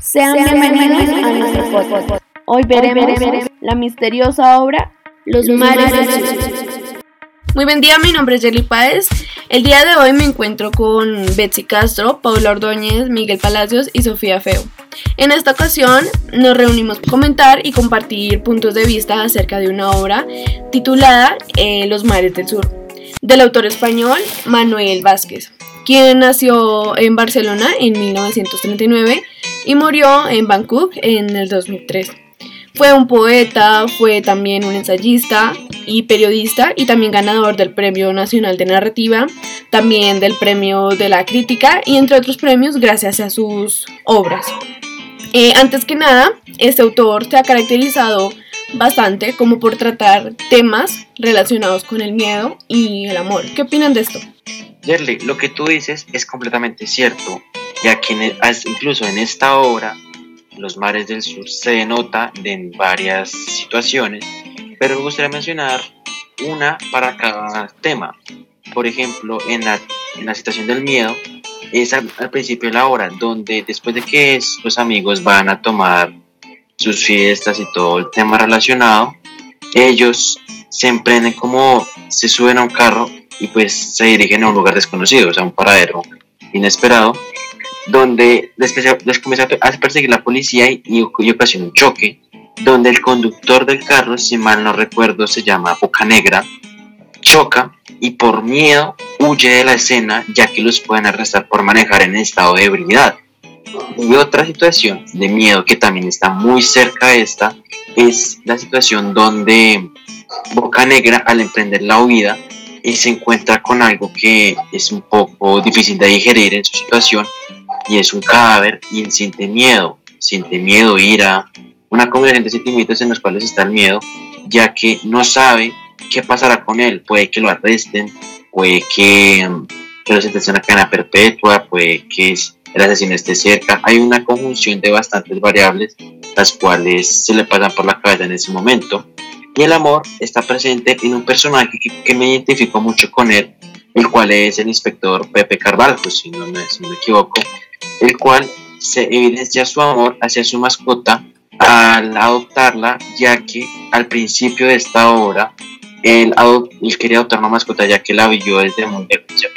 Sean bienvenidos a nuestro podcast. Hoy veremos la misteriosa obra Los mares del sur. Muy buen día, mi nombre es Jelly Páez. El día de hoy me encuentro con Betsy Castro, Paula Ordóñez, Miguel Palacios y Sofía Feo. En esta ocasión nos reunimos para comentar y compartir puntos de vista acerca de una obra titulada eh, Los mares del sur, del autor español Manuel Vázquez, quien nació en Barcelona en 1939 y murió en Bangkok en el 2003. Fue un poeta, fue también un ensayista y periodista y también ganador del Premio Nacional de Narrativa, también del Premio de la Crítica y entre otros premios gracias a sus obras. Eh, antes que nada, este autor se ha caracterizado bastante como por tratar temas relacionados con el miedo y el amor. ¿Qué opinan de esto? Yerli, lo que tú dices es completamente cierto, ya que incluso en esta obra los mares del sur se denota en varias situaciones, pero me gustaría mencionar una para cada tema. Por ejemplo, en la, en la situación del miedo, es al, principio de la hora, donde después de que los amigos van a tomar sus fiestas y todo el tema relacionado, ellos se emprenden como se suben a un carro y pues se dirigen a un lugar desconocido, o sea, un paradero inesperado, donde les, a perseguir la policía y, y, un choque, donde el conductor del carro, si mal no recuerdo, se llama Boca Negra, choca y por miedo huye de la escena ya que los pueden arrestar por manejar en estado de ebriedad. Y otra situación de miedo que también está muy cerca de esta es la situación donde Boca Negra al emprender la huida y se encuentra con algo que es un poco difícil de digerir en su situación y es un cadáver y él siente miedo, siente miedo, ira, una combinación de sentimientos en los cuales está el miedo, ya que no sabe qué pasará con él, puede que lo arresten, puede que, que lo sentencien a cadena perpetua, puede que el asesino esté cerca, hay una conjunción de bastantes variables las cuales se le pasan por la cabeza en ese momento. Y el amor está presente en un personaje que, me identifico mucho con él, el cual es el inspector Pepe Carvalho, si no me, si no me equivoco, el cual se evidencia su amor hacia su mascota al adoptarla, ya que al principio de esta obra él, quería adoptar una mascota ya que la vio desde muy lejos, se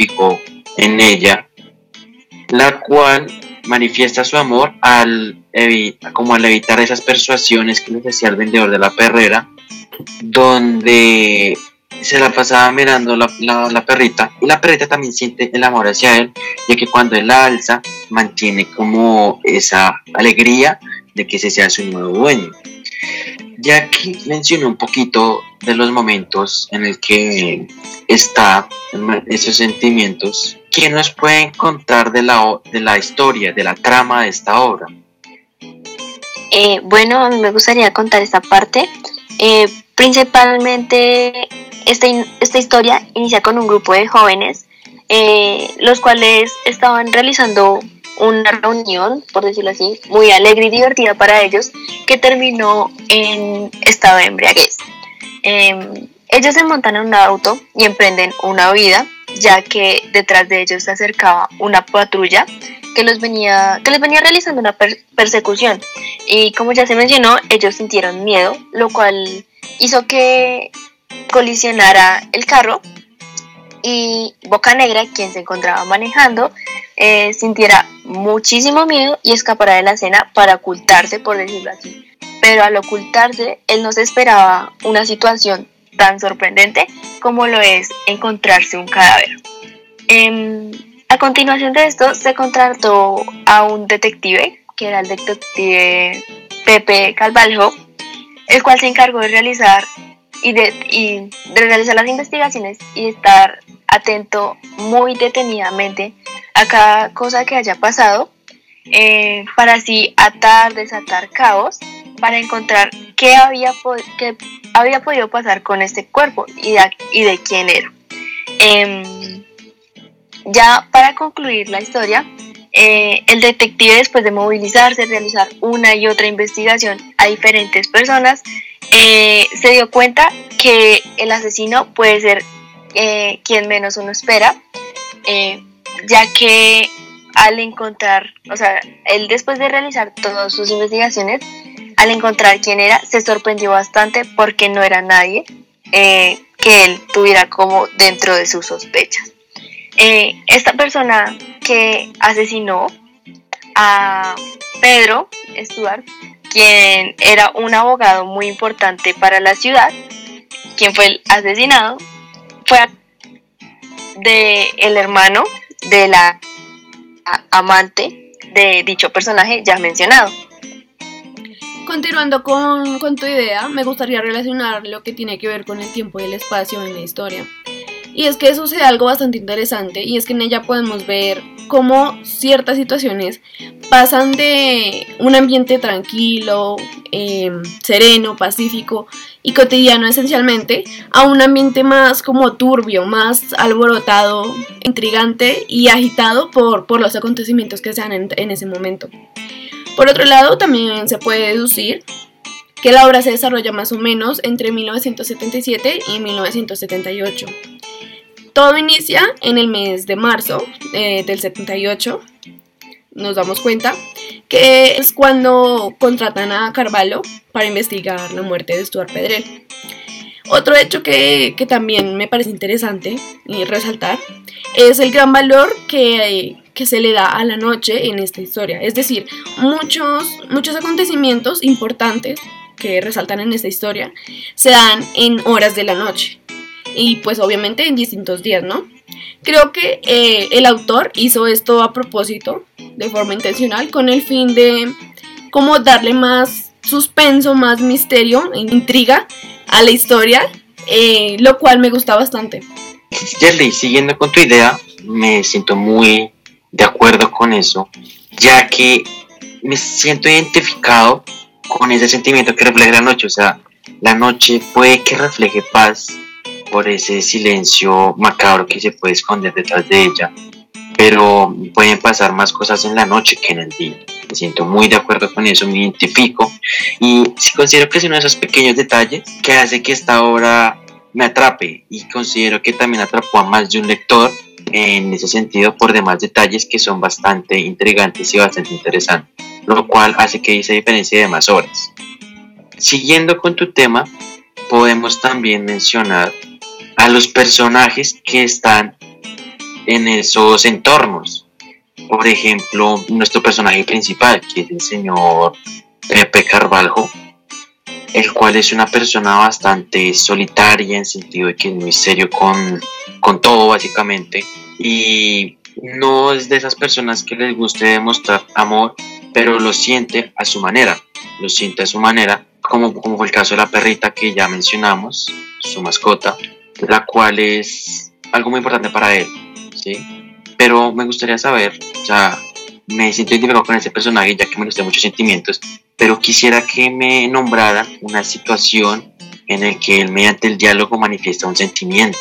en ella, la cual manifiesta su amor al, como al evitar esas persuasiones que le decía el vendedor de la perrera, donde se la pasaba mirando la, la, perrita y la perrita también siente el amor hacia él, ya que cuando él la alza mantiene como esa alegría de que ese sea su nuevo dueño. Ya aquí menciono un poquito de los momentos en el que está esos sentimientos, ¿quién nos puede contar de la, de la historia, de la trama de esta obra? Eh, bueno, me gustaría contar esta parte. Eh, principalmente esta, esta historia inicia con un grupo de jóvenes, eh, los cuales estaban realizando una reunión, por decirlo así, muy alegre y divertida para ellos, que terminó en estado de embriaguez. Em, ellos se montan en un auto y emprenden una huida, ya que detrás de ellos se acercaba una patrulla que, los venía, que les venía realizando una persecución. Y como ya se mencionó, ellos sintieron miedo, lo cual hizo que colisionara el carro y Boca Negra, quien se encontraba manejando, eh, sintiera muchísimo miedo y escapara de la escena para ocultarse, por decirlo así. Pero al ocultarse, él no se esperaba una situación tan sorprendente como lo es encontrarse un cadáver. Em, a continuación de esto, se contrató a un detective, que era el detective Pepe Calvaljo, el cual se encargó de realizar y de, y realizar las investigaciones y estar atento muy detenidamente a cada cosa que haya pasado eh, para así atar, desatar caos, para encontrar qué había, qué había podido pasar con este cuerpo y de, y de quién era. Em, ya para concluir la historia, eh, el detective después de movilizarse, realizar una y otra investigación a diferentes personas, eh, se dio cuenta que el asesino puede ser eh, quien menos uno espera, ya que al encontrar, o sea, él después de realizar todas sus investigaciones, al encontrar quién era, se sorprendió bastante porque no era nadie que él tuviera como dentro de sus sospechas. Eh, esta persona que asesinó a Pedro Stuart, quien era un abogado muy importante para la ciudad, quien fue asesinado, fue de el hermano de la amante de dicho personaje ya mencionado. Continuando con, con, tu idea, me gustaría relacionar lo que tiene que ver con el tiempo y el espacio en la historia. Y es que sucede algo bastante interesante y es que en ella podemos ver cómo ciertas situaciones pasan de un ambiente tranquilo, em, sereno, pacífico y cotidiano esencialmente a un ambiente más como turbio, más alborotado, intrigante y agitado por, por los acontecimientos que se dan en, en ese momento. Por otro lado, también se puede deducir que la obra se desarrolla más o menos entre 1977 y 1978. Todo inicia en el mes de marzo eh, del 78. Nos damos cuenta que es cuando contratan a Carvalho para investigar la muerte de Stuart Pedrell. Otro hecho que, que también me parece interesante y resaltar es el gran valor que, que, se le da a la noche en esta historia. Es decir, muchos, muchos acontecimientos importantes que resaltan en esta historia se dan en horas de la noche y pues obviamente en distintos días, ¿no? Creo que eh, el autor hizo esto a propósito, de forma intencional, con el fin de como darle más suspenso, más misterio e intriga a la historia, eh, lo cual me gusta bastante. Yerly, siguiendo con tu idea, me siento muy de acuerdo con eso, ya que me siento identificado con ese sentimiento que refleja la noche, o sea, la noche puede que refleje paz, por ese silencio macabro que se puede esconder detrás de ella. Pero pueden pasar más cosas en la noche que en el día. Me siento muy de acuerdo con eso, me identifico y considero que es uno de esos pequeños detalles que hace que esta obra me atrape y considero que también atrapó a más de un lector en ese sentido por demás detalles que son bastante intrigantes y bastante interesantes, lo cual hace que se diferencie de más obras. Siguiendo con tu tema, podemos también mencionar a los personajes que están en esos entornos. Por ejemplo, nuestro personaje principal, que es el señor Pepe Carvalho, el cual es una persona bastante solitaria en sentido de que es muy serio con, con todo básicamente. Y no es de esas personas que les guste demostrar amor, pero lo siente a su manera, lo siente a su manera, como, como fue el caso de la perrita que ya mencionamos, su mascota, la cual es algo muy importante para él, ¿sí? Pero me gustaría saber, o sea, me siento identificado con ese personaje ya que me gustan muchos sentimientos, pero quisiera que me nombrara una situación en la que él mediante el diálogo manifiesta un sentimiento.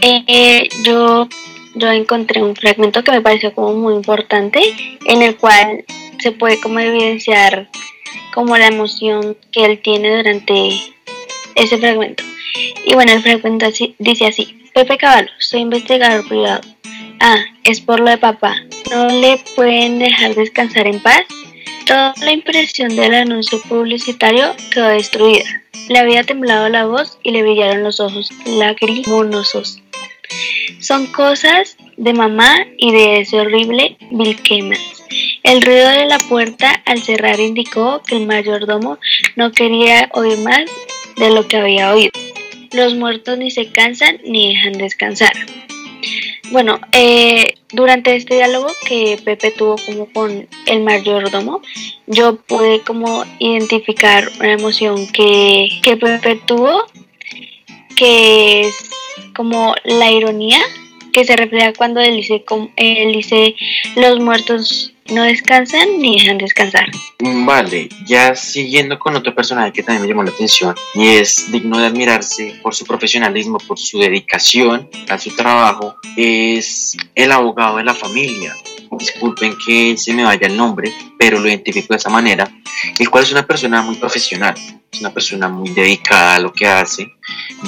Eh, yo, yo encontré un fragmento que me pareció como muy importante, en el cual se puede como evidenciar como la emoción que él tiene durante ese fragmento. Y bueno, el fragmento dice así, Pepe Caballo, soy investigador privado. Ah, es por lo de papá. ¿No le pueden dejar descansar en paz? Toda la impresión del anuncio publicitario quedó destruida. Le había temblado la voz y le brillaron los ojos lagrimonosos. Son cosas de mamá y de ese horrible Bill El ruido de la puerta al cerrar indicó que el mayordomo no quería oír más de lo que había oído. Los muertos ni se cansan ni dejan descansar. Bueno, eh, durante este diálogo que Pepe tuvo como con el mayordomo, yo pude como identificar una emoción que, que Pepe tuvo, que es como la ironía que se refleja cuando él dice, él dice los muertos no descansan ni dejan descansar. Vale, ya siguiendo con otro personaje que también me llamó la atención y es digno de admirarse por su profesionalismo, por su dedicación a su trabajo, es el abogado de la familia. disculpen que se me vaya el nombre, pero lo identifico de esa manera, el cual es una persona muy profesional, es una persona muy dedicada a lo que hace,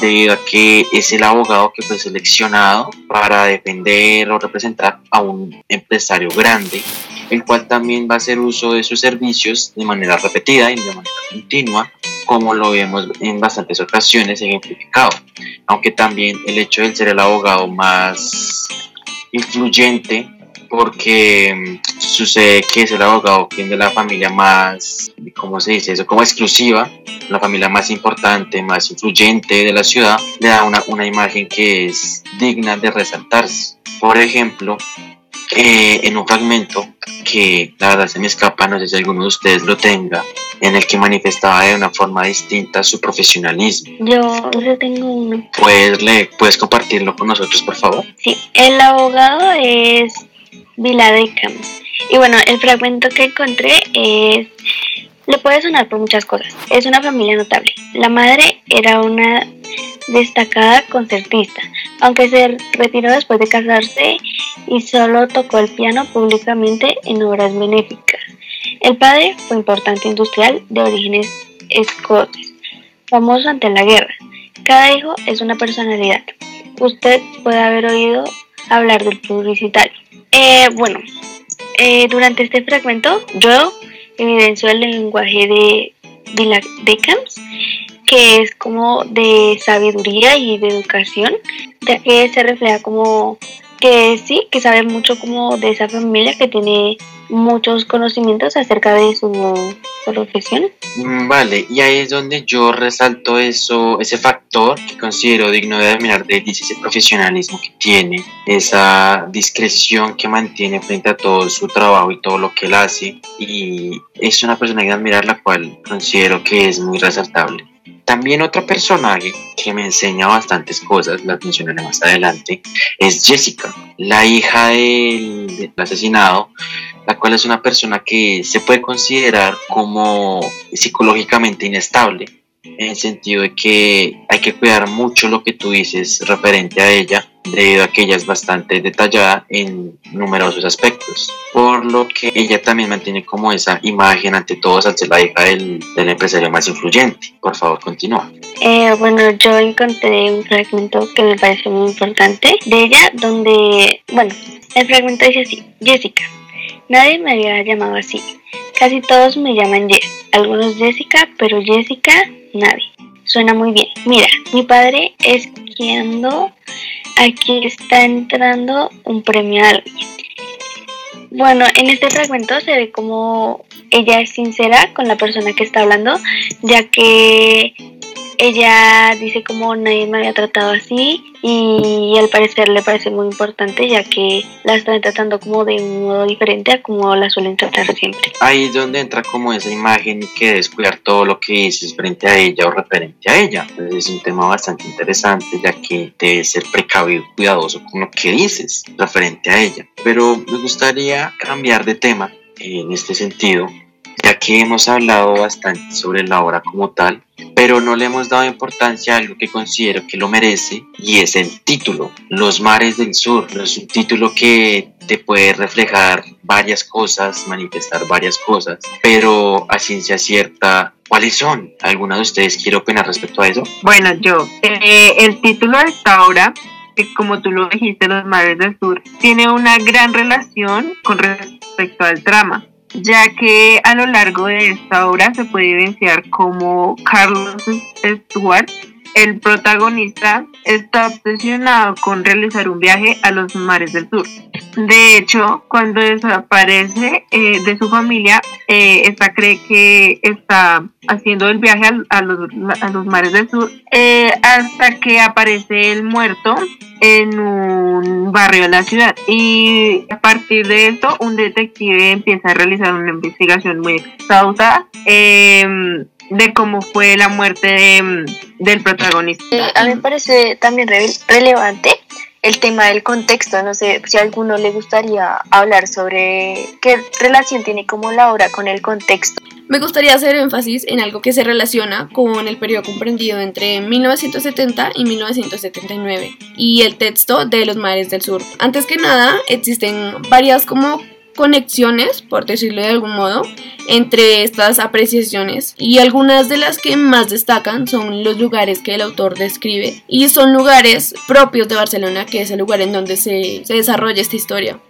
debido a que es el abogado que fue seleccionado para defender o representar a un empresario grande, el cual también va a hacer uso de sus servicios de manera repetida y de manera continua, como lo vemos en bastantes ocasiones ejemplificado, aunque también el hecho de ser el abogado más influyente porque mm, sucede que es el abogado quien de la familia más, ¿cómo se dice eso? Como exclusiva, la familia más importante, más influyente de la ciudad, le da una, una imagen que es digna de resaltarse. Por ejemplo, eh, en un fragmento que la verdad se me escapa, no sé si alguno de ustedes lo tenga, en el que manifestaba de una forma distinta su profesionalismo. Yo, yo tengo uno. ¿Puedes, le, ¿Puedes compartirlo con nosotros, por favor? Sí, el abogado es Viladecam. Y bueno, el fragmento que encontré es... Le puede sonar por muchas cosas. Es una familia notable. La madre era una destacada concertista, aunque se retiró después de casarse y solo tocó el piano públicamente en obras benéficas. El padre fue importante industrial de orígenes escotes, famoso ante la guerra. Cada hijo es una personalidad. Usted puede haber oído hablar del publicitario. Eh, bueno, eh, durante este fragmento yo evidencio el lenguaje de Decams, que es como de sabiduría y de educación, ya que se refleja como que sí, que sabe mucho como de esa familia que tiene muchos conocimientos acerca de su profesión. Mm, Vale, y ahí es donde yo resalto eso, ese factor que considero digno de admirar de ese profesionalismo que tiene, esa discreción que mantiene frente a todo su trabajo y todo lo que él hace, y es una persona que admirar la cual considero que es muy resaltable. También otro personaje que me enseña bastantes cosas, las mencionaré más adelante, es Jessica, la hija del, del asesinado, la cual es una persona que se puede considerar como psicológicamente inestable, en el sentido de que hay que cuidar mucho lo que tú dices referente a ella, debido a que ella es bastante detallada en numerosos aspectos, por lo que ella también mantiene como esa imagen ante todos al ser la hija del, del empresario más influyente. Por favor, continúa. Eh, bueno, yo encontré un fragmento que me pareció muy importante de ella, donde, bueno, el fragmento dice así, Jessica, nadie me había llamado así, casi todos me llaman Jess, algunos Jessica, pero Jessica, nadie. Suena muy bien. Mira, mi padre esquiando, aquí está entrando un premio a alguien. Bueno, en este fragmento se ve como ella es sincera con la persona que está hablando, ya que ella dice como nadie me había tratado así y al parecer le parece muy importante ya que la están tratando como de un modo diferente a como la suelen tratar siempre. Ahí es donde entra como esa imagen y que descuidar todo lo que dices frente a ella o referente a ella. Entonces es un tema bastante interesante ya que debes ser precavido y cuidadoso con lo que dices referente a ella. Pero me gustaría cambiar de tema en este sentido ya que hemos hablado bastante sobre la obra como tal, pero no le hemos dado importancia a algo que considero que lo merece y es el título, Los mares del sur. Es un título que te puede reflejar varias cosas, manifestar varias cosas, pero a ciencia cierta, ¿cuáles son? ¿Alguna de ustedes quiere opinar respecto a eso? Bueno, yo, eh, el título de esta obra, como tú lo dijiste, Los Mares del Sur, tiene una gran relación con respecto al trama, ya que a lo largo de esta obra se puede evidenciar como Carlos Stuart, el protagonista, está obsesionado con realizar un viaje a los mares del sur. De hecho, cuando desaparece eh, de su familia, eh, esta cree que está haciendo el viaje a, los, a los mares del sur eh, hasta que aparece el muerto en un barrio de la ciudad y a partir de esto un detective empieza a realizar una investigación muy exhausta eh, de cómo fue la muerte de, del protagonista. Eh, a mí me parece también re- relevante el tema del contexto. No sé si a alguno le gustaría hablar sobre qué relación tiene como la obra con el contexto. Me gustaría hacer énfasis en algo que se relaciona con el periodo comprendido entre 1970 y 1979 y el texto de Los Mares del Sur. Antes que nada, existen varias como conexiones, por decirlo de algún modo, entre estas apreciaciones y algunas de las que más destacan son los lugares que el autor describe y son lugares propios de Barcelona, que es el lugar en donde se, se desarrolla esta historia.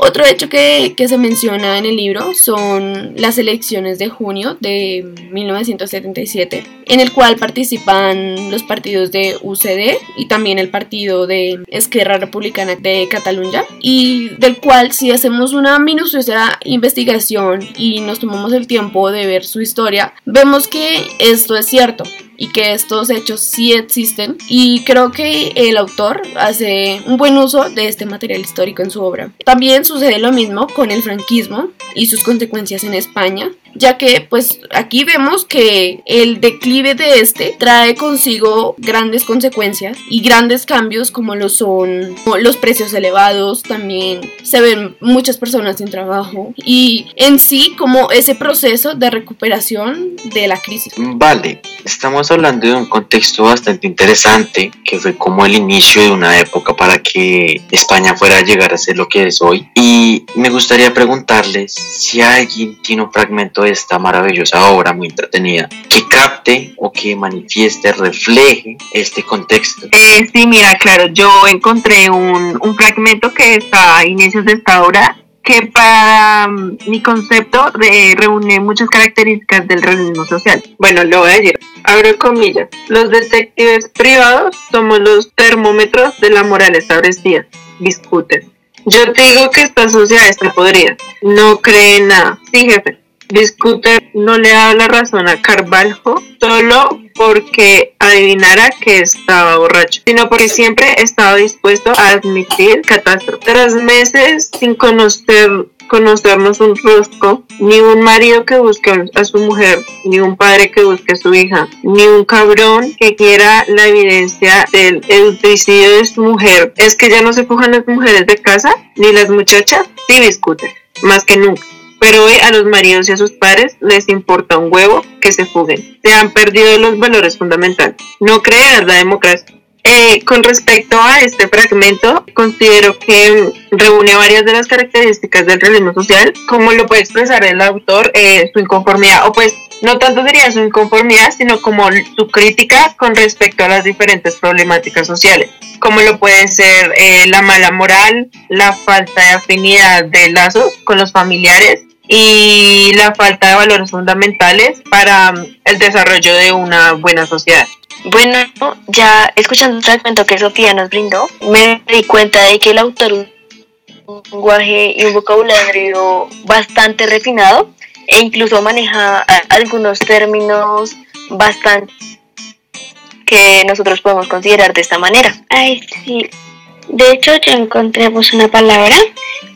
Otro hecho que, se menciona en el libro son las elecciones de junio de 1977, en el cual participan los partidos de UCD y también el partido de Esquerra Republicana de Cataluña, y del cual si hacemos una minuciosa investigación y nos tomamos el tiempo de ver su historia, vemos que esto es cierto y que estos hechos sí existen y creo que el autor hace un buen uso de este material histórico en su obra. También sucede lo mismo con el franquismo y sus consecuencias en España, ya que pues aquí vemos que el declive de este trae consigo grandes consecuencias y grandes cambios como lo son los precios elevados, también se ven muchas personas sin trabajo y en sí como ese proceso de recuperación de la crisis. Vale, estamos hablando de un contexto bastante interesante que fue como el inicio de una época para que España fuera a llegar a ser lo que es hoy y me gustaría preguntarles si alguien tiene un fragmento esta maravillosa obra muy entretenida que capte o que manifieste, refleje este contexto. Eh, sí, mira, claro, yo encontré un, un fragmento que está a inicios de esta obra que para mm, mi concepto reúne muchas características del realismo social. Bueno, lo voy a decir, abro comillas, los detectives privados somos los termómetros de la moral establecida, discuten. Yo te digo que esta sociedad está podrida, no cree nada. Sí, jefe, Discute no le da la razón a Carvalho solo porque adivinara que estaba borracho, sino porque siempre estaba dispuesto a admitir catástrofe. Tras meses sin conocer conocernos un rosco, ni un marido que busque a su mujer, ni un padre que busque a su hija, ni un cabrón que quiera la evidencia del suicidio de su mujer. Es que ya no se fujan las mujeres de casa, ni las muchachas, sí discuten, más que nunca pero hoy a los maridos y a sus padres les importa un huevo que se fuguen. Se han perdido los valores fundamentales. No creer la democracia. Eh, con respecto a este fragmento, considero que reúne varias de las características del realismo social, como lo puede expresar el autor, eh, su inconformidad, o pues no tanto diría su inconformidad, sino como su crítica con respecto a las diferentes problemáticas sociales, como lo puede ser eh, la mala moral, la falta de afinidad de lazos con los familiares, y la falta de valores fundamentales para um, el desarrollo de una buena sociedad. Bueno, ya escuchando el fragmento que Sofía nos brindó, me di cuenta de que el autor un lenguaje y un vocabulario bastante refinado e incluso maneja algunos términos bastante que nosotros podemos considerar de esta manera. Ay, sí. De hecho, yo encontré pues, una palabra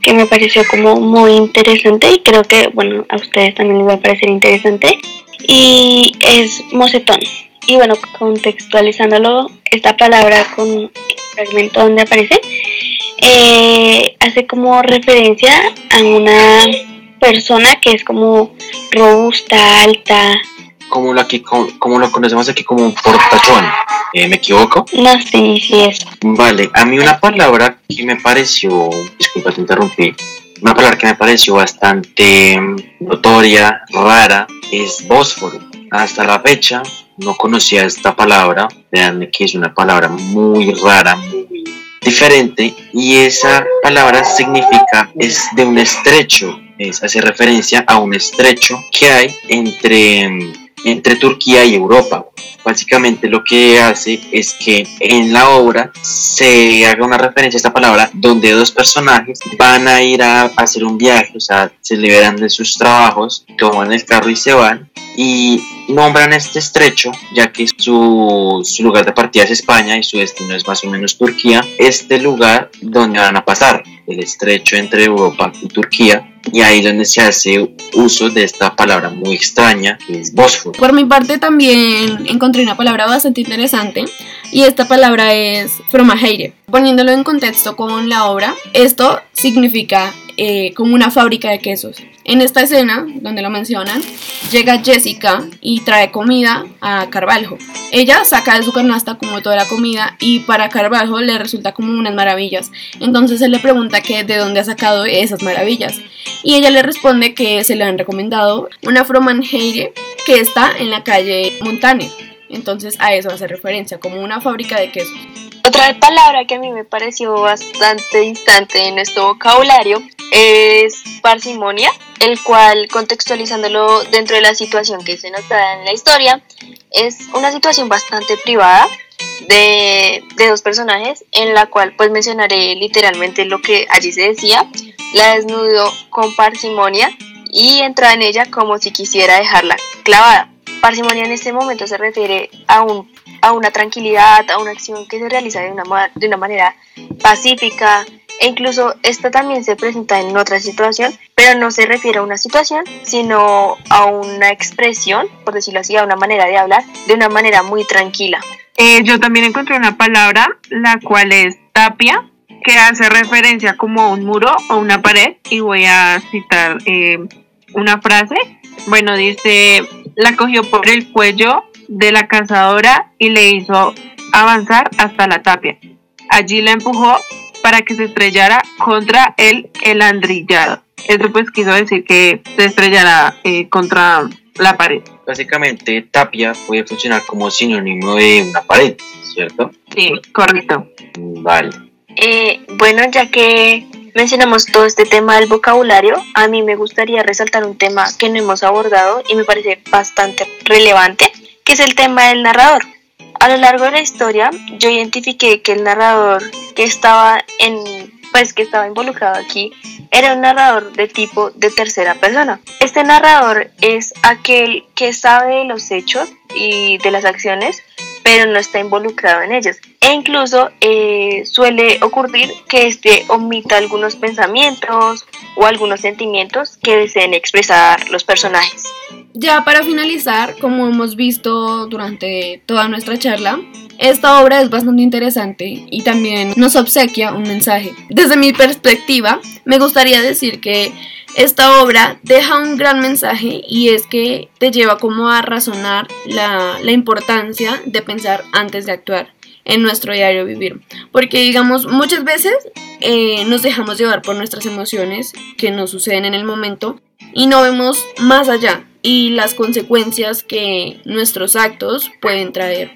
que me pareció como muy interesante y creo que, bueno, a ustedes también les va a parecer interesante. Y es mocetón. Y bueno, contextualizándolo, esta palabra con el fragmento donde aparece, eh, hace como referencia a una persona que es como robusta, alta, como lo, aquí, como, lo conocemos aquí como un portachón. Eh, ¿Me equivoco? No, sí, sí, eso. Vale, a mí una palabra que me pareció, disculpa, te interrumpí, una palabra que me pareció bastante notoria, rara, es bósforo. Hasta la fecha no conocía esta palabra, vean que es una palabra muy rara, muy diferente, y esa palabra significa, es de un estrecho, es, hace referencia a un estrecho que hay entre entre Turquía y Europa. Básicamente lo que hace es que en la obra se haga una referencia a esta palabra donde dos personajes van a ir a hacer un viaje, o sea, se liberan de sus trabajos, toman el carro y se van y nombran este estrecho, ya que su, su, lugar de partida es España y su destino es más o menos Turquía, este lugar donde van a pasar, el estrecho entre Europa y Turquía, y ahí donde se hace uso de esta palabra muy extraña, que es Bósforo. Por mi parte también encontré una palabra bastante interesante, y esta palabra es fromageire. Poniéndolo en contexto con la obra, esto significa eh, como una fábrica de quesos. En esta escena, donde lo mencionan, llega Jessica y trae comida a Carvalho. Ella saca de su canasta como toda la comida y para Carvalho le resulta como unas maravillas. Entonces él le pregunta que de dónde ha sacado esas maravillas. Y ella le responde que se le han recomendado una Fromanheire que está en la calle Montane. Entonces a eso hace referencia, como una fábrica de quesos. Otra palabra que a mí me pareció bastante distante en nuestro vocabulario es parsimonia, el cual contextualizándolo dentro de la situación que se nos da en la historia, es una situación bastante privada de, de, dos personajes en la cual pues mencionaré literalmente lo que allí se decía, la desnudo con parsimonia y entra en ella como si quisiera dejarla clavada. Parsimonia en este momento se refiere a, un, a una tranquilidad, a una acción que se realiza de una, de una manera pacífica, e incluso esta también se presenta en otra situación, pero no se refiere a una situación, sino a una expresión, por decirlo así, a una manera de hablar, de una manera muy tranquila. Eh, yo también encontré una palabra, la cual es tapia, que hace referencia como a un muro o una pared, y voy a citar eh, una frase. Bueno, dice, la cogió por el cuello de la cazadora y le hizo avanzar hasta la tapia. Allí la empujó para que se estrellara contra el elandrillado. Eso pues quiso decir que se estrellara eh, contra la pared. Básicamente, tapia puede funcionar como sinónimo de una pared, ¿cierto? Sí, correcto. Vale. Eh, bueno, ya que mencionamos todo este tema del vocabulario, a mí me gustaría resaltar un tema que no hemos abordado y me parece bastante relevante, que es el tema del narrador. A lo largo de la historia, yo identifiqué que el narrador que estaba en, pues que estaba involucrado aquí, era un narrador de tipo de tercera persona. Este narrador es aquel que sabe de los hechos y de las acciones, pero no está involucrado en ellos. E incluso eh, suele ocurrir que este omita algunos pensamientos o algunos sentimientos que deseen expresar los personajes. Ya para finalizar, como hemos visto durante toda nuestra charla, esta obra es bastante interesante y también nos obsequia un mensaje. Desde mi perspectiva, me gustaría decir que esta obra deja un gran mensaje y es que te lleva como a razonar la, la importancia de pensar antes de actuar en nuestro diario vivir. Porque digamos, muchas veces eh, nos dejamos llevar por nuestras emociones que nos suceden en el momento y no vemos más allá y las consecuencias que nuestros actos pueden traer.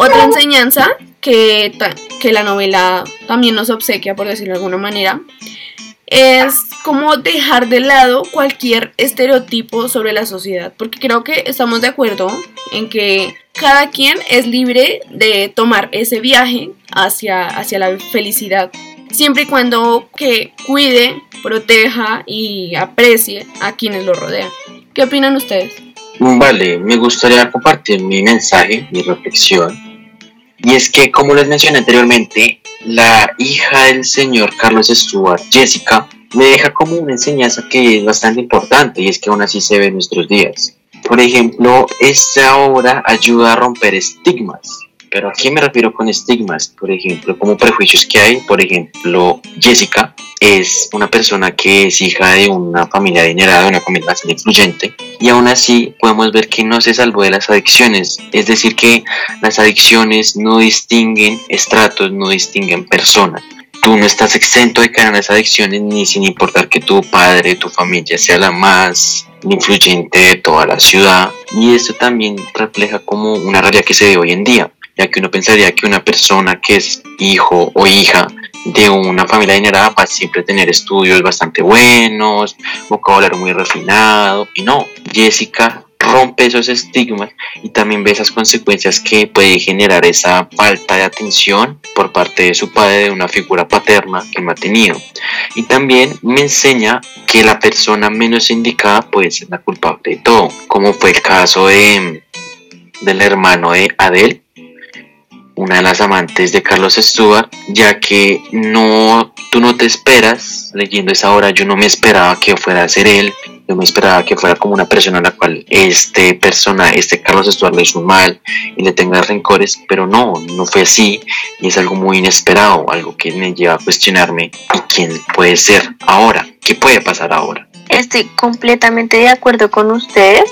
Otra enseñanza que, que la novela también nos obsequia, por decirlo de alguna manera, es como dejar de lado cualquier estereotipo sobre la sociedad, porque creo que estamos de acuerdo en que cada quien es libre de tomar ese viaje hacia, hacia la felicidad, siempre y cuando que cuide, proteja y aprecie a quienes lo rodean. ¿Qué opinan ustedes? Vale, me gustaría compartir mi mensaje, mi reflexión. Y es que, como les mencioné anteriormente, la hija del señor Carlos Stuart, Jessica, me deja como una enseñanza que es bastante importante y es que aún así se ve en nuestros días. Por ejemplo, esta obra ayuda a romper estigmas. Pero ¿a qué me refiero con estigmas? Por ejemplo, como prejuicios que hay. Por ejemplo, Jessica es una persona que es hija de una familia adinerada, de una familia bastante influyente. Y aún así podemos ver que no se salvó de las adicciones. Es decir, que las adicciones no distinguen estratos, no distinguen personas tú no estás exento de caer en las adicciones ni sin importar que tu padre, tu familia sea la más influyente de toda la ciudad. Y esto también refleja como una realidad que se ve hoy en día, ya que uno pensaría que una persona que es hijo o hija de una familia adinerada va a siempre tener estudios bastante buenos, vocabulario muy refinado, y no, Jessica rompe esos estigmas y también ve esas consecuencias que puede generar esa falta de atención por parte de su padre, de una figura paterna que me ha tenido. Y también me enseña que la persona menos indicada puede ser la culpable de todo, como fue el caso de, del hermano de Adele, una de las amantes de Carlos Stuart, ya que no, tú no te esperas, leyendo esa obra, yo no me esperaba que fuera a ser él Yo me esperaba que fuera como una persona a la cual este persona, este Carlos Estuardo le hizo mal y le tenga rencores, pero no, no fue así y es algo muy inesperado, algo que me lleva a cuestionarme quién puede ser ahora, qué puede pasar ahora. Estoy completamente de acuerdo con ustedes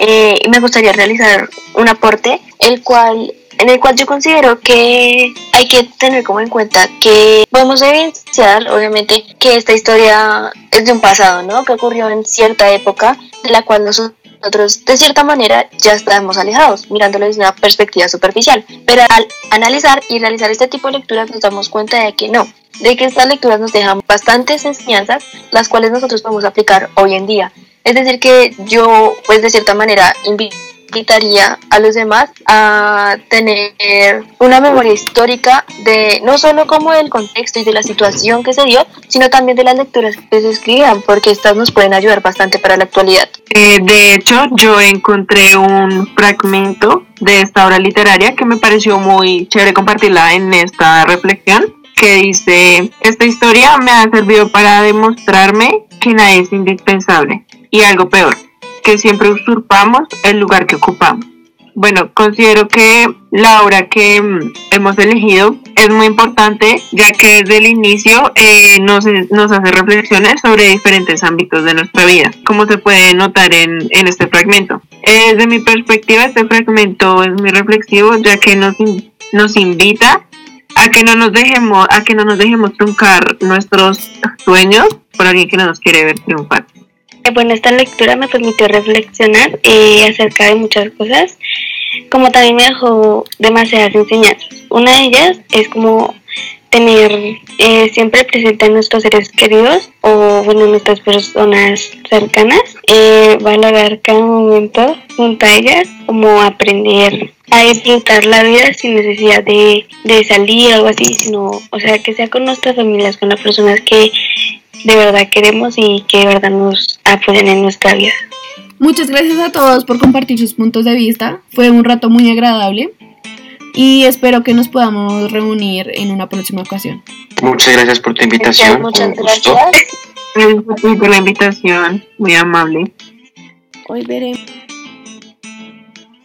eh, y me gustaría realizar un aporte, el cual en el cual yo considero que hay que tener como en cuenta que podemos evidenciar, obviamente, que esta historia es de un pasado, ¿no? Que ocurrió en cierta época de la cual nosotros de cierta manera ya estamos alejados, mirándolo desde una perspectiva superficial. Pero al analizar y realizar este tipo de lecturas nos damos cuenta de que no, de que estas lecturas nos dejan bastantes enseñanzas, las cuales nosotros podemos aplicar hoy en día. Es decir, que yo, pues de cierta manera, invito invitaría a los demás a tener una memoria histórica de no solo como del contexto y de la situación que se dio, sino también de las lecturas que se escribían, porque estas nos pueden ayudar bastante para la actualidad. Eh, de hecho, yo encontré un fragmento de esta obra literaria que me pareció muy chévere compartirla en esta reflexión que dice, esta historia me ha servido para demostrarme que nadie es indispensable y algo peor, que siempre usurpamos el lugar que ocupamos. Bueno, considero que la obra que mm, hemos elegido es muy importante ya que desde el inicio eh, nos, nos, hace reflexiones sobre diferentes ámbitos de nuestra vida, como se puede notar en, en este fragmento. Eh, desde mi perspectiva, este fragmento es muy reflexivo ya que nos, nos invita a que no nos dejemos, a que no nos dejemos truncar nuestros sueños por alguien que no nos quiere ver triunfar. Bueno, esta lectura me permitió reflexionar eh, acerca de muchas cosas, como también me dejó demasiadas enseñanzas. Una de ellas es como tener eh, siempre presente a nuestros seres queridos o bueno nuestras personas cercanas eh, valorar cada momento junto a ellas como aprender a disfrutar la vida sin necesidad de, de salir o algo así sino o sea que sea con nuestras familias con las personas que de verdad queremos y que de verdad nos apoyen en nuestra vida. Muchas gracias a todos por compartir sus puntos de vista. Fue un rato muy agradable y espero que nos podamos reunir en una próxima ocasión. Muchas gracias por tu invitación. Muchas gusto. gracias. Gracias por la invitación, muy amable. Hoy veremos.